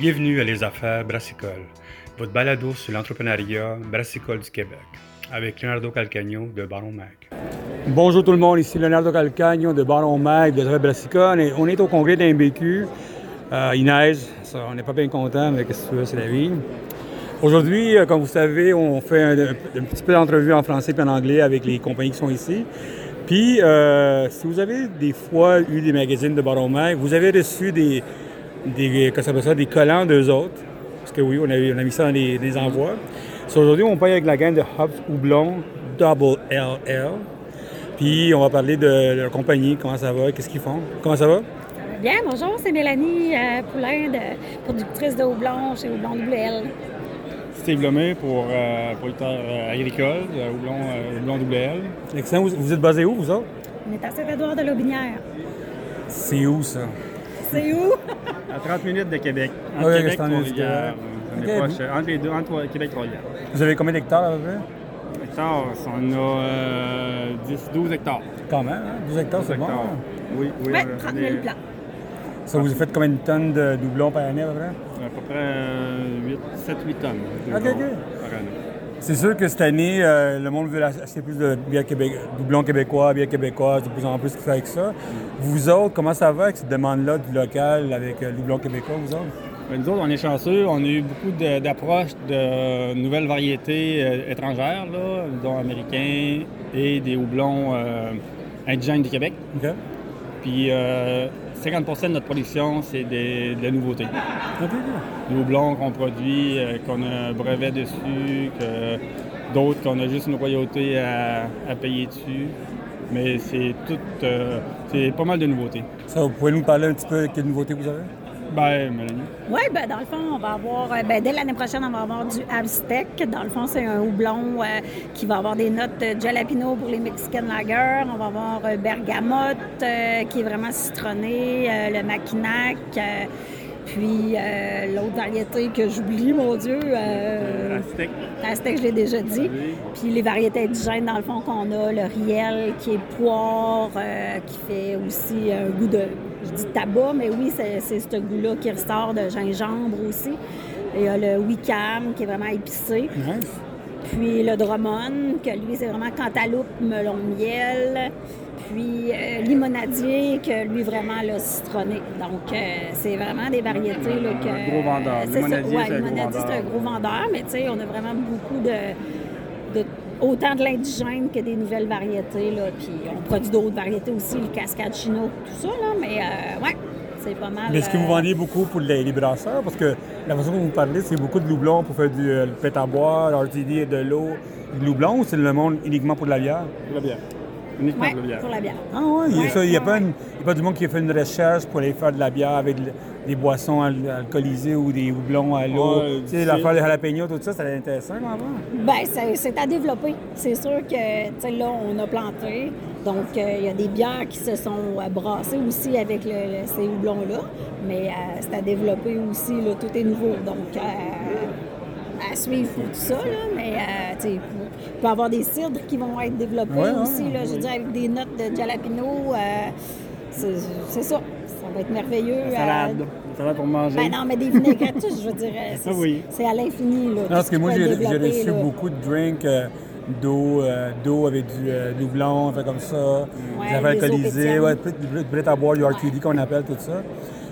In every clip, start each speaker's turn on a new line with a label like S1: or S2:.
S1: Bienvenue à Les Affaires Brassicole, votre balado sur l'entrepreneuriat brassicole du Québec, avec Leonardo Calcagno de Baron Mag.
S2: Bonjour tout le monde, ici Leonardo Calcagno de Baron Mag de Affaires Brassicole et on est au congrès d'MBQ. Euh, il neige, on n'est pas bien content, mais qu'est-ce que c'est la vie. Aujourd'hui, euh, comme vous savez, on fait un, petit peu d'entrevue en français et en anglais avec les compagnies qui sont ici. Puis, euh, si vous avez des fois eu des magazines de Baron Mag, vous avez reçu des, des, ça des collants d'eux autres. Parce que oui, on a, on a mis ça dans les, les envois. So, Aujourd'hui, on parle avec la gang de Hobbs Houblon Double LL. Puis, on va parler de leur compagnie, comment ça va, qu'est-ce qu'ils font. Comment ça va?
S3: Bien, bonjour, c'est Mélanie euh, Poulain, de, productrice de houblon chez Houblon WL.
S4: Steve Lemay pour euh, producteur euh, agricole, de Houblon, euh, Houblon WL.
S2: Excellent. Vous, vous êtes basé où, vous autres?
S3: On est à Saint-Édouard de l'Aubinière.
S2: C'est où, ça?
S3: C'est où?
S4: À 30 minutes de Québec. Entre
S2: oui,
S4: Québec. Trois-Rivières. On est
S2: Ok.
S4: proche, entre les deux, entre Québec et Trois-Rivières.
S2: Vous avez combien d'hectares, à peu près?
S4: Hectares, on a euh, 10, 12 hectares.
S2: Quand même, hein? 12 hectares, c'est bon.
S4: hectares. Oui, oui. A-
S3: 30
S4: on
S3: 000
S4: est
S3: plants.
S2: Ça vous fait combien de tonnes de doublons par année, à peu près?
S4: À peu près 7-8 tonnes. de
S2: Ok, ok.
S4: Par année.
S2: C'est sûr que cette année, euh, le monde veut acheter plus de bières québé- doublons québécois, de plus en plus qui fait avec ça. Vous autres, comment ça va avec cette demande-là du local avec euh, doublon québécois, vous autres?
S4: Ben, Nous autres, on est chanceux. On a eu beaucoup d'approches de, nouvelles variétés euh, étrangères, là, dont américains et des houblons euh, indigènes du Québec.
S2: OK.
S4: Puis euh, 50% de notre production, c'est des- de la nouveauté. Houblons qu'on produit, euh, qu'on a un brevet dessus, que d'autres qu'on a juste une royauté à, à payer dessus. Mais c'est tout, euh, c'est pas mal de nouveautés.
S2: Ça, vous pouvez nous parler un petit peu de quelle nouveauté vous avez?
S4: Ben, Mélanie.
S3: Oui, ben, dans le fond, on va avoir, euh, ben, dès l'année prochaine, on va avoir du Aztec. Dans le fond, c'est un houblon euh, qui va avoir des notes de jalapeno pour les Mexican Lager. On va avoir euh, bergamote, euh, qui est vraiment citronné, le maquinac. euh, puis euh, l'autre variété que j'oublie, mon Dieu, euh,
S4: Aztec.
S3: Aztec, je l'ai déjà dit. Puis les variétés indigènes, dans le fond, qu'on a, le riel qui est poire, euh, qui fait aussi un goût de, je dis tabac, mais oui, c'est ce goût-là qui ressort de gingembre aussi. Il y a le wicam qui est vraiment épicé.
S2: Nice.
S3: Puis le Drummond, que lui, c'est vraiment cantaloupe, melon miel. Puis euh, limonadier, que lui, vraiment, le citronné. Donc, euh, c'est vraiment des variétés là, que...
S4: Un gros vendeur. Limonadier,
S3: ouais,
S4: c'est un gros
S3: limonadier, c'est un
S4: vendeur.
S3: gros vendeur, mais tu sais, on a vraiment beaucoup de- autant de l'indigène que des nouvelles variétés. Là. Puis on produit d'autres variétés aussi, le cascade chino, tout ça, là. Mais euh, ouais, c'est pas mal.
S2: Mais est-ce que vous
S3: euh,
S2: vendiez beaucoup pour les, les brasseurs? Parce que la façon dont vous parlez, c'est beaucoup de loublons pour faire du euh, pet à boire, l'RTD et de l'eau. Du loublon ou c'est le monde uniquement pour de la bière?
S4: Pour la bière. Uniquement
S3: Ouais,
S4: pour la bière.
S3: pour la bière.
S2: Ah ouais, il y a
S3: Ouais,
S2: ça, il n'y a,
S3: ouais,
S2: pas une- y a pas du monde qui a fait une recherche pour aller faire de la bière avec des boissons al- alcoolisées ou des houblons à l'eau.
S4: Ouais,
S2: tu sais, l'affaire des jalapenos, tout ça, ça intéressant quand même.
S3: Ben, c'est- à développer. C'est sûr que, tu sais, là, on a planté. Donc, euh, il y a des bières qui se sont euh, brassées aussi avec le- ces houblons-là. Mais euh, c'est à développer aussi, là, tout est nouveau. Donc, euh, à suivre pour tout ça, là. Mais, euh, tu sais, il peut y avoir des cidres qui vont être développés
S2: Ouais, ouais,
S3: aussi, là. Je veux dire, avec des notes de jalapeno. euh, c'est ça. Ça va être merveilleux.
S4: La
S3: euh,
S4: salade. La salade pour manger.
S3: ben non, mais des vinaigrettes, je veux dire, c'est
S4: oui.
S3: c'est à l'infini.
S2: Non, parce que moi, j'ai reçu beaucoup de drinks euh, d'eau, euh, d'eau avec du, euh, du houblon, fait comme ça, des affaires
S3: des eaux
S2: alcoolisées, ouais, du du à boire, du RTD qu'on appelle, tout ça.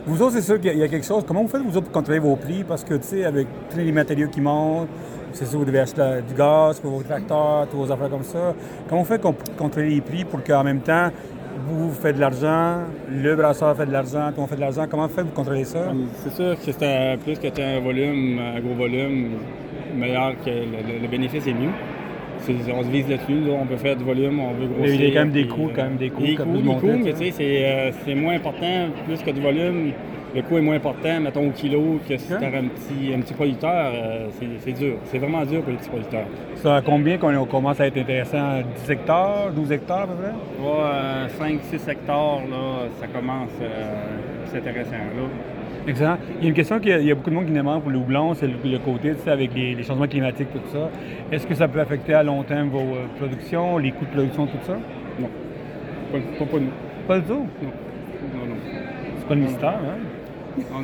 S2: Vous autres, c'est sûr qu'il y a quelque chose. Comment vous faites, vous autres, pour contrôler vos prix? Parce que, tu sais, avec tous les matériaux qui montent, c'est sûr, vous devez acheter du gaz pour vos tracteurs, toutes vos affaires comme ça. Comment vous faites pour contrôler les prix pour qu'en même temps, vous, faites de l'argent, le brasseur fait de l'argent, tout le monde fait de l'argent? Comment vous faites pour contrôler ça?
S4: C'est sûr que c'est plus que tu un volume, un gros volume, meilleur que le bénéfice est mieux. On se vise là-dessus, là, on peut faire du volume, on veut grossir.
S2: il y a quand même des coûts, quand même des coûts,
S4: Des coûts, des coûts, mais tu sais, c'est, euh, c'est moins important, plus que du volume. Le coût est moins important, mettons au kilo, que si
S2: Ok.
S4: tu un petit, un petit producteur, euh, c'est, dur. C'est vraiment dur pour les petits producteurs.
S2: Ça à combien qu'on on commence à être intéressant? 10 hectares, 12 hectares à peu près?
S4: 5-6 hectares, là, ça commence, euh, c'est intéressant. Là.
S2: Excellent. Il y a une question qu'il y a, il y a beaucoup de monde qui demande pour le houblon, c'est le, le côté, tu sais, avec les, les changements climatiques, tout ça. Est-ce que ça peut affecter à long terme vos euh, productions, les coûts de production, tout ça?
S4: Non, pas, pas, pas nous.
S2: Pas du tout?
S4: Non, non, non.
S2: C'est pas le mystère, hein?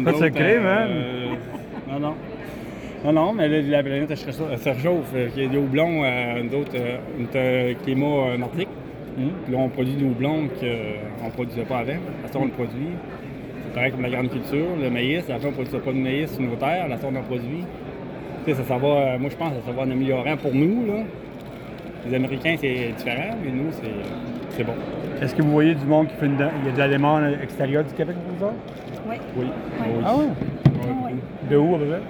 S2: Pas de secret, man.
S4: non, non. Non, non, mais là, la planète elle se réchauffe. Euh, Il y a des houblons, euh, nous autres, euh, est un climat euh, nordique. Puis là, on produit des houblons qu'on ne produisait pas avant. La sorte, on le produit. C'est pareil comme la grande culture, le maïs. La on ne produisait pas de maïs sur nos terres. La sorte, on en produit. Tu sais, ça, ça va, euh, moi, je pense que ça va en améliorant pour nous. Là. Les Américains, c'est différent, mais nous, c'est, c'est bon.
S2: Est-ce que vous voyez du monde qui fait une... Il y a de la demande extérieure du Québec pour vous autres?
S3: Oui.
S4: Oui.
S3: Oui.
S2: Ah ouais?
S3: Ah ouais.
S2: De où à peu près?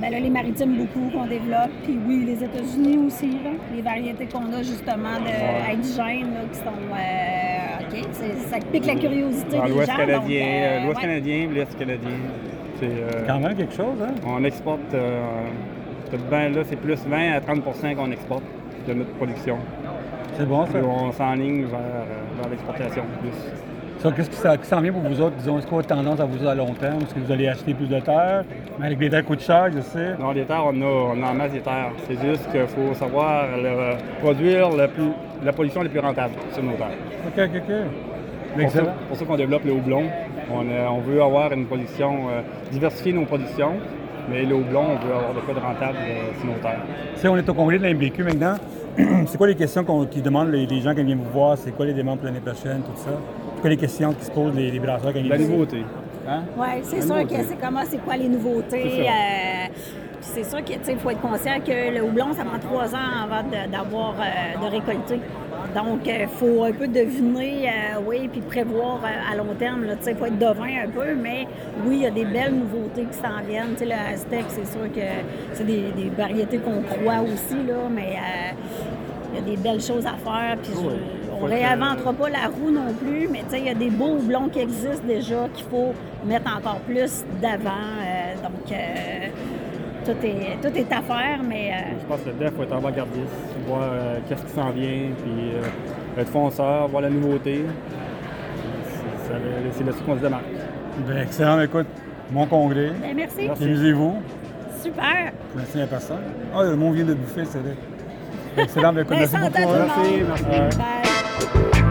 S3: Ben là, les maritimes, beaucoup qu'on développe. Puis oui, les États-Unis aussi, là. Les variétés qu'on a justement de indigènes, là, qui sont. euh, OK, ça pique la curiosité
S4: Dans
S3: des
S4: l'Ouest
S3: gens.
S4: canadien,
S3: donc, euh,
S4: euh, l'Ouest
S3: ouais.
S4: canadien, l'Est canadien. C'est, euh,
S2: Quand même quelque chose, hein?
S4: on exporte, euh, ben là, c'est plus 20 à 30% qu'on exporte de notre production.
S2: C'est bon ça?
S4: Puis on s'enligne vers, euh, vers l'exportation plus.
S2: Ça, Qu'est-ce qui s'en vient pour vous autres? Disons, est-ce qu'on a tendance à vous à long terme? Est-ce que vous allez acheter plus de terres? Mais avec les terres coûtent cher, je sais.
S4: Non, les terres, on a, on a en masse des terres. C'est juste qu'il faut savoir le- produire le plus, la production la plus rentable sur nos terres.
S2: OK, OK, OK.
S4: Pour ça,
S2: Excellent.
S4: pour ça qu'on développe le houblon. On, a- on veut avoir une production, euh, diversifier nos productions, mais le houblon, on veut avoir de quoi de rentable euh, sur nos terres.
S2: Tu sais, on est au congrès de l'MBQ maintenant. c'est quoi les questions qu'on- qui demandent les, les gens qui viennent vous voir? C'est quoi les demandes pour l'année prochaine, tout ça? C'est quoi les questions qui se posent les, les brasseurs quand ils
S4: La
S2: viennent?
S4: nouveauté. Hein?
S3: Oui, c'est sûr
S4: nouveauté.
S3: que c'est comment, c'est quoi les nouveautés.
S4: C'est
S3: euh, puis c'est sûr qu'il faut être conscient que le houblon, ça prend trois ans avant de- d'avoir, euh, de récolter. Donc, il faut un peu deviner, euh, oui, puis prévoir euh, à long terme. Il faut être devin un peu, mais oui, il y a des belles nouveautés qui s'en viennent. Tu sais, le Aztec, c'est sûr que c'est des, des variétés qu'on croit aussi, là, mais euh, il y a des belles choses à faire. Puis
S4: Oui.
S3: on
S4: que-
S3: réinventera pas la roue non plus, mais tu sais, il y a des beaux houblons qui existent déjà qu'il faut mettre encore plus d'avant. euh, donc, euh, tout, est, tout est à faire, mais euh,
S4: Je pense que là-dedans, il faut être avant-gardiste, voir euh, qu'est-ce qui s'en vient, puis euh, être fonceur, voir la nouveauté. C'est ça, c'est là-dessus qu'on se démarque.
S2: Ben, excellent. Écoute, mon congrès.
S3: ben, merci.
S4: Merci.
S2: Amusez-vous.
S3: Super.
S2: Merci à personne. Ah, le mot vient de bouffer, c'est vrai. Excellent. Ben, écoute, merci beaucoup.
S3: le.
S4: Merci, merci.
S3: Bye.